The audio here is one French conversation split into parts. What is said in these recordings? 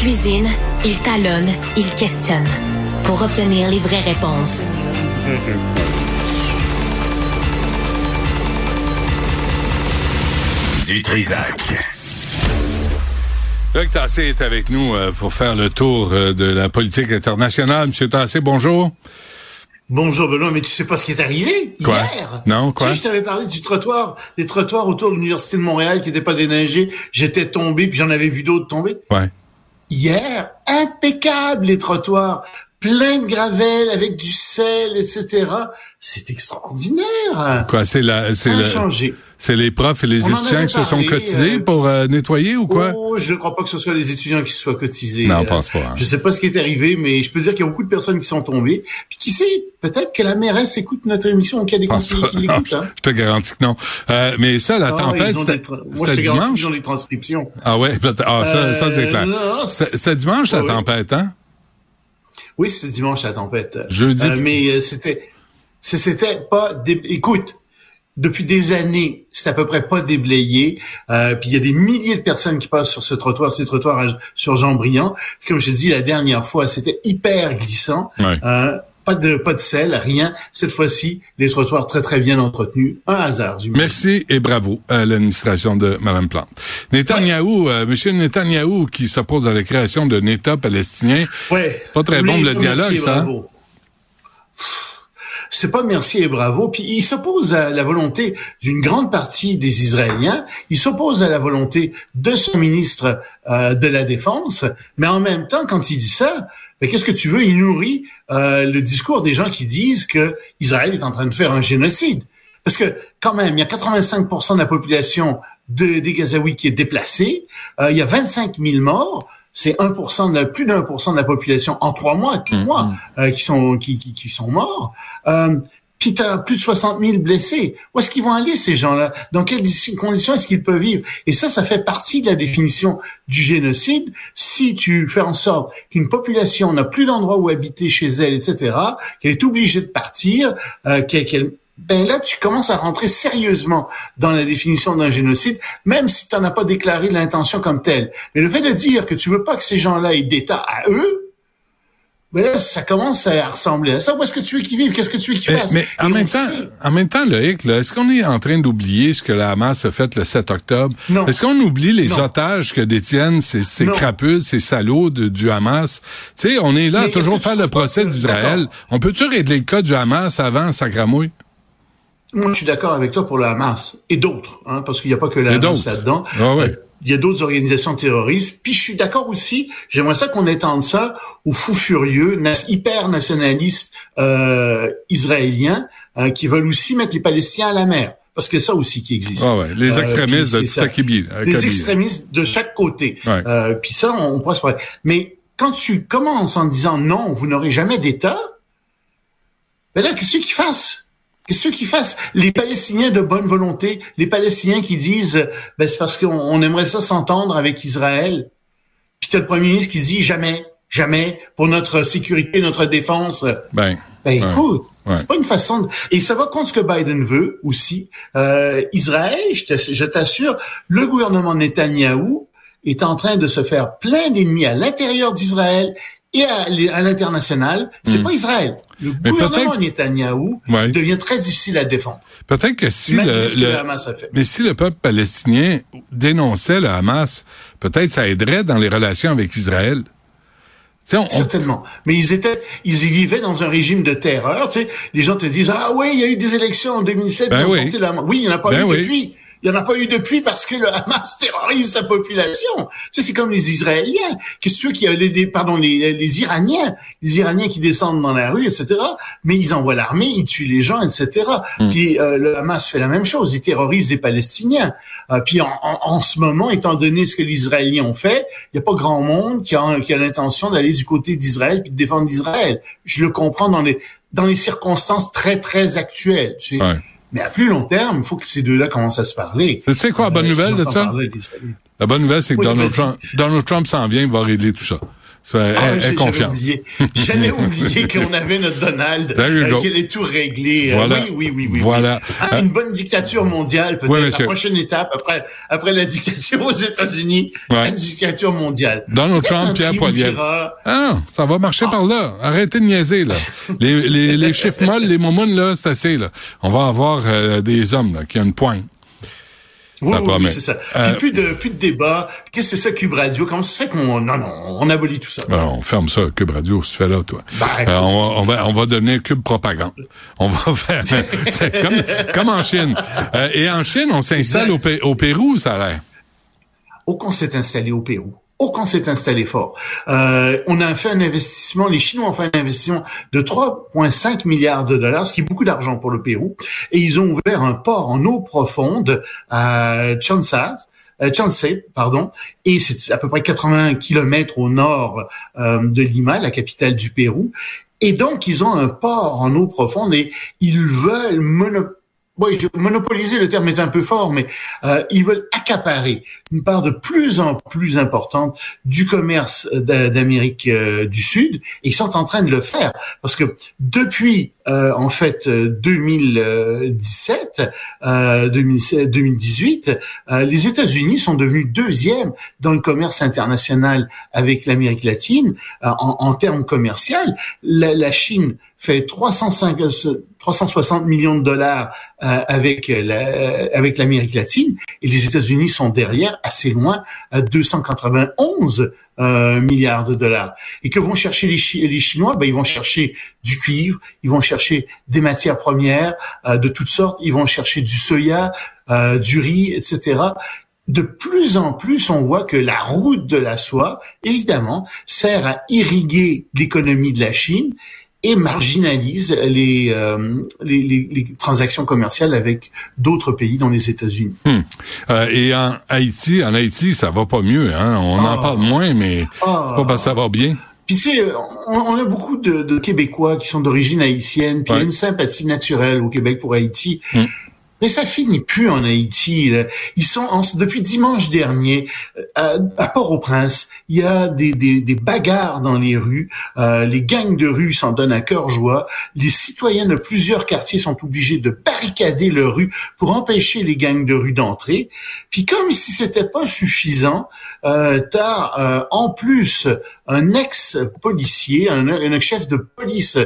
cuisine, il talonne, il questionne pour obtenir les vraies réponses. Du Trisac. Luc Tassé est avec nous euh, pour faire le tour euh, de la politique internationale. Monsieur Tassé, bonjour. Bonjour Benoît, mais tu sais pas ce qui est arrivé Quoi? hier? Non, quoi? Tu sais, je t'avais parlé du trottoir, des trottoirs autour de l'université de Montréal qui n'étaient pas déneigés. J'étais tombé, puis j'en avais vu d'autres tomber. Ouais. Hier, impeccable les trottoirs, plein de gravelle avec du sel, etc. C'est extraordinaire. Quoi, c'est la, c'est le- c'est les profs et les On étudiants qui se sont cotisés euh, pour euh, nettoyer ou quoi? Oh, je crois pas que ce soit les étudiants qui se soient cotisés. Non, on Euh, pense pas, hein. Je sais pas ce qui est arrivé, mais je peux dire qu'il y a beaucoup de personnes qui sont tombées. Puis qui sait, peut-être que la mairesse écoute notre émission ou qu'il y a des pense conseillers qui l'écoutent. Hein. je te garantis que non. Euh, mais ça, la Ah, tempête, c'était Moi, je te dimanche? qu'ils ont des transcriptions. Ah ouais, ah, ça, ça c'est clair. C'était dimanche, la Ouais, ouais. tempête, hein? Oui, c'était dimanche la tempête. Jeudi. Euh, mais euh, c'était, c'était pas. dé- Écoute, depuis des années, c'est à peu près pas déblayé. Euh, puis il y a des milliers de personnes qui passent sur ce trottoir, ces trottoirs sur Jean Briand. Puis comme je te dis la dernière fois, c'était hyper glissant. Ouais. Euh, pas de pas de sel, rien. Cette fois-ci, les trottoirs très très bien entretenus. Un hasard. Merci et bravo à l'administration de Mme Plante. Netanyahou, euh, Monsieur Netanyahou, qui s'oppose à la création d'un État palestinien. Ouais. Pas très Oui, bon, le merci dialogue, et ça, hein? C'est pas merci et bravo. Puis il s'oppose à la volonté d'une grande partie des Israéliens. Il s'oppose à la volonté de son ministre euh, de la Défense. Mais en même temps, quand il dit ça, ben, qu'est-ce que tu veux? Il nourrit euh, le discours des gens qui disent que Israël est en train de faire un génocide. Parce que quand même, il y a 85% de la population de, des Gazaouis qui est déplacée. Euh, il y a 25 000 morts. C'est 1% de la, plus d'un pour cent de la population en trois mois, quatre mois, euh, qui sont qui, qui, qui sont morts. Euh, puis t'as plus de 60 000 blessés. Où est-ce qu'ils vont aller ces gens-là? Dans quelles conditions est-ce qu'ils peuvent vivre? Et ça, ça fait partie de la définition du génocide. Si tu fais en sorte qu'une population n'a plus d'endroit où habiter chez elle, etc., qu'elle est obligée de partir, euh, qu'elle- ben là, tu commences à rentrer sérieusement dans la définition d'un génocide, même si tu n'en as pas déclaré l'intention comme telle. Mais le fait de dire que tu veux pas que ces gens-là aient d'État à eux, ben là, ça commence à ressembler à ça. Où est-ce que tu veux qu'ils vivent? Qu'est-ce que tu veux qu'ils Mais, fassent? mais en même temps, sait- en même temps, Loïc, là, est-ce qu'on est en train d'oublier ce que la Hamas a fait le 7 octobre? Non. Est-ce qu'on oublie les Non. otages que détiennent ces, crapules, ces salauds de- du Hamas? Tu sais, on est là à toujours faire le procès d'Israël. On peut-tu régler le cas du Hamas avant Sacramouille? Moi, je suis d'accord avec toi pour le Hamas et d'autres, hein, parce qu'il n'y a pas que la Hamas là-dedans. Ah ouais. Euh, Il y a d'autres organisations terroristes. Puis je suis d'accord aussi, j'aimerais ça qu'on étende ça aux fous furieux, hyper nationalistes euh, israéliens euh, qui veulent aussi mettre les Palestiniens à la mer. Parce que ça aussi qui existe. Ah ouais, les Euh, extrémistes puis de c'est. Les extrémistes de chaque côté. Ouais. Euh, puis ça, on, on pourra se parler. Mais quand tu commences en disant non, vous n'aurez jamais d'État, ben là, qu'est-ce qu'ils fassent? Qu'est-ce qu'ils fassent? Les Palestiniens de bonne volonté, les Palestiniens qui disent, ben c'est parce qu'on on aimerait ça s'entendre avec Israël. Puis t'as le premier ministre qui dit jamais, jamais, pour notre sécurité, notre défense. Ben, Ben écoute, Ouais. c'est pas une façon de... Et ça va contre ce que Biden veut aussi. Euh, Israël, je t'assure, le gouvernement Netanyahou est en train de se faire plein d'ennemis à l'intérieur d'Israël et à, l'international. C'est Hmm. pas Israël. Le Mais gouvernement Netanyahou Ouais. devient très difficile à défendre. peut-être que si le, que Hamas a fait. mais si le peuple palestinien dénonçait le Hamas, peut-être ça aiderait dans les relations avec Israël. On- on- Certainement. Mais ils étaient, ils y vivaient dans un régime de terreur. Tu sais, les gens te disent ah oui, il y a eu des élections en 2007. Ben oui. Oui, il n'y en a pas Ben eu oui. depuis. Il n'y en a pas eu depuis parce que le Hamas terrorise sa population. Tu sais, c'est comme les Israéliens. Qu'est-ce que tu veux qu'il y a les, les- pardon, les, les Iraniens, les Iraniens qui descendent dans la rue, etc. Mais ils envoient l'armée, ils tuent les gens, etc. Hmm. Puis euh, le Hamas fait la même chose. Il terrorise les Palestiniens. Euh, puis en, en, en ce moment, étant donné ce que les Israéliens ont fait, il n'y a pas grand monde qui a, qui a l'intention d'aller du côté d'Israël puis de défendre Israël. Je le comprends dans les dans les circonstances très très actuelles. tu sais. Ouais. Mais à plus long terme, il faut que ces deux-là commencent à se parler. Tu sais quoi, la bonne Euh, nouvelle de ça? La bonne nouvelle, c'est que Donald. Trump, Donald Trump s'en vient, il va régler tout ça. Ça, Ah, confiance. Oublié, J'avais oublié qu'on avait notre Donald, euh, qu'il est tout réglé. Euh, Voilà. oui, oui, oui, oui. Voilà. oui. Ah, Euh, une bonne dictature mondiale, peut-être Oui, la prochaine étape après après la dictature aux États-Unis, Ouais. la dictature mondiale. Donald Trump, Pierre Poilievre. Ah, ça va marcher par là. Arrêtez de niaiser, là. Les, les, les chiffres molles, les momounes, là, c'est assez, là. On va avoir euh, des hommes, là, qui ont une poigne. Oui, oui, oui, c'est ça. Euh, plus de plus de débat. Qu'est-ce que c'est ça Cube Radio? Comment ça se fait qu'on non non on abolit tout ça? Alors, on ferme ça, Cube Radio, si tu fais là, toi? Ben, Euh, on, va, on, va, on va donner Cube Propagande. On va faire... c'est comme, comme en Chine. Euh, et en Chine, on s'installe au, au Pérou, ça a l'air. Aucun s'est installé au Pérou. Aucun s'est installé fort. Euh, on a fait un investissement, les Chinois ont fait un investissement de 3,5 milliards de dollars, ce qui est beaucoup d'argent pour le Pérou, et ils ont ouvert un port en eau profonde à Changsha, euh, Changsha, pardon, et c'est à peu près 80 kilomètres au nord euh, de Lima, la capitale du Pérou. Et donc, ils ont un port en eau profonde et ils veulent mono- je- monopoliser le terme est un peu fort, mais euh, ils veulent accaparer une part de plus en plus importante du commerce d'a- d'Amérique euh, du Sud, ils sont en train de le faire parce que depuis euh, en fait euh, 2017, euh, 2017, 2018, euh, les États-Unis sont devenus deuxièmes dans le commerce international avec l'Amérique latine euh, en, en termes commerciaux. La, la Chine fait 305, euh, 360 millions de dollars euh, avec la, avec l'Amérique latine et les États-Unis sont derrière assez loin à 291 euh, milliards de dollars. Et que vont chercher les, les Chinois? Ben ils vont chercher du cuivre, ils vont chercher des matières premières euh, de toutes sortes, ils vont chercher du soya, euh, du riz, etc. De plus en plus, on voit que la route de la soie, évidemment, sert à irriguer l'économie de la Chine et marginalise les, euh, les, les- les transactions commerciales avec d'autres pays, dont les États-Unis. Euh, et en Haïti, en Haïti, ça va pas mieux. Hein? On en Oh. parle moins, mais Ah. c'est pas parce que ça va bien. Puis tu sais, on, on a beaucoup de, de Québécois qui sont d'origine haïtienne, puis il y a une sympathie naturelle au Québec pour Haïti. Mm. Mais ça finit plus en Haïti. Ils sont en- depuis dimanche dernier euh, à, Port-au-Prince. Il y a des, des, des bagarres dans les rues. Euh, les gangs de rue s'en donnent à cœur joie. Les citoyens de plusieurs quartiers sont obligés de barricader leur rue pour empêcher les gangs de rue d'entrer. Puis comme si c'était pas suffisant, euh, t'as euh, en plus un ex-policier, un, un chef de police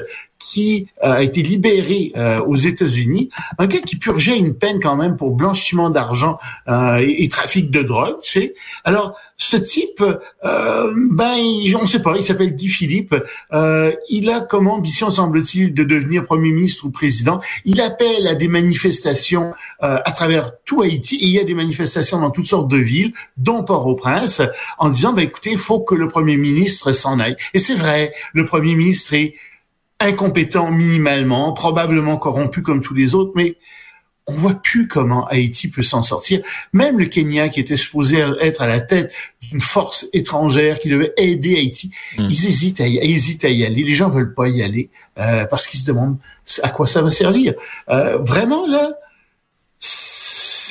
qui euh, a été libéré euh, aux États-Unis, un gars qui purgeait une peine quand même pour blanchiment d'argent euh, et, et trafic de drogue, tu sais. Alors, ce type, euh, ben, on ne sait pas, il s'appelle Guy Philippe. Euh, il a comme ambition, semble-t-il, de devenir premier ministre ou président? Il appelle à des manifestations euh, à travers tout Haïti et il y a des manifestations dans toutes sortes de villes, dont Port-au-Prince, en disant, ben, écoutez, il faut que le premier ministre s'en aille. Et c'est vrai, le premier ministre est incompétent minimalement, probablement corrompu comme tous les autres, mais on voit plus comment Haïti peut s'en sortir. Même le Kenya, qui était supposé être à la tête d'une force étrangère qui devait aider Haïti, Mm. ils hésitent à, y, hésitent à y aller. Les gens veulent pas y aller euh, parce qu'ils se demandent à quoi ça va servir. Euh, vraiment là,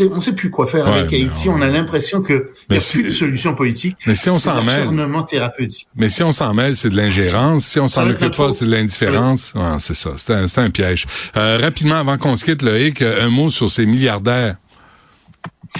c'est, on sait plus quoi faire Ouais, avec Haïti. on- On a l'impression que il Mais y a si- plus de solution politique. Mais si on s'en mêle, thérapeutique. mais si on s'en mêle, c'est de l'ingérence. Si on s'en occupe pas, c'est de l'indifférence. Ouais, c'est ça. C'est un, piège. Euh, rapidement, avant qu'on se quitte, Loïc, un mot sur ces milliardaires.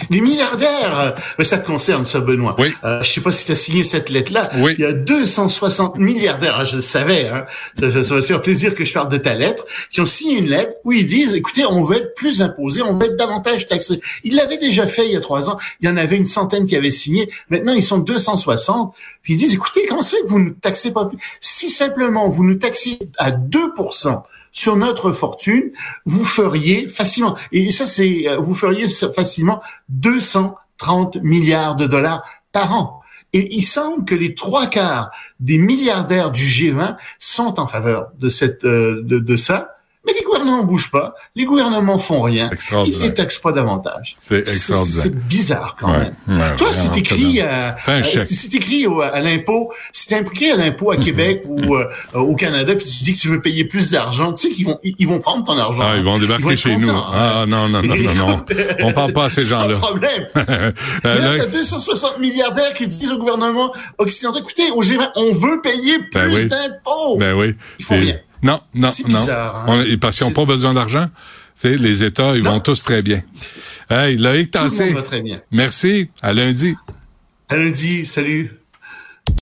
Les milliardaires, ça te concerne, ça, Benoît. Oui. Euh, je sais pas si tu as signé cette lettre-là. Oui. Il y a 260 milliardaires, ah, je le savais, hein. ça, va te faire plaisir que je parle de ta lettre, qui ont signé une lettre où ils disent, écoutez, on veut être plus imposé, on veut être davantage taxé. Ils l'avaient déjà fait il y a trois ans. Il y en avait une centaine qui avaient signé. Maintenant, ils sont 260. Puis ils disent, écoutez, comment ça fait que vous ne taxez pas plus? Si simplement vous nous taxiez à 2%, sur notre fortune, vous feriez facilement, et ça c'est, euh, vous feriez facilement 230 milliards de dollars par an. Et il semble que les trois quarts des milliardaires du G20 sont en faveur de cette, euh, de, de ça. Mais les gouvernements bougent pas, les gouvernements font rien, ils ne taxent pas davantage. C'est extraordinaire. C'est bizarre quand même. Toi, si t'écris à, si t'écris à l'impôt, si t'es impliqué à l'impôt à Québec ou euh, au Canada, puis tu dis que tu veux payer plus d'argent, tu sais qu'ils vont ils vont prendre ton argent. Ah, ils vont débarquer chez nous. Ah non non non non non, on parle pas à ces gens-là. Problème. euh, là, t'as 260 milliardaires qui disent au gouvernement occidental, écoutez, au G20, on veut payer ben plus d'impôts. Ben oui. Il faut rien. Non, non, non. Hein? parce qu'ils n'ont pas besoin d'argent. Tu les États, ils vont tous très bien. Hey, Loïc Tassé. Tout le monde va très bien. Merci. À lundi. À lundi. Salut.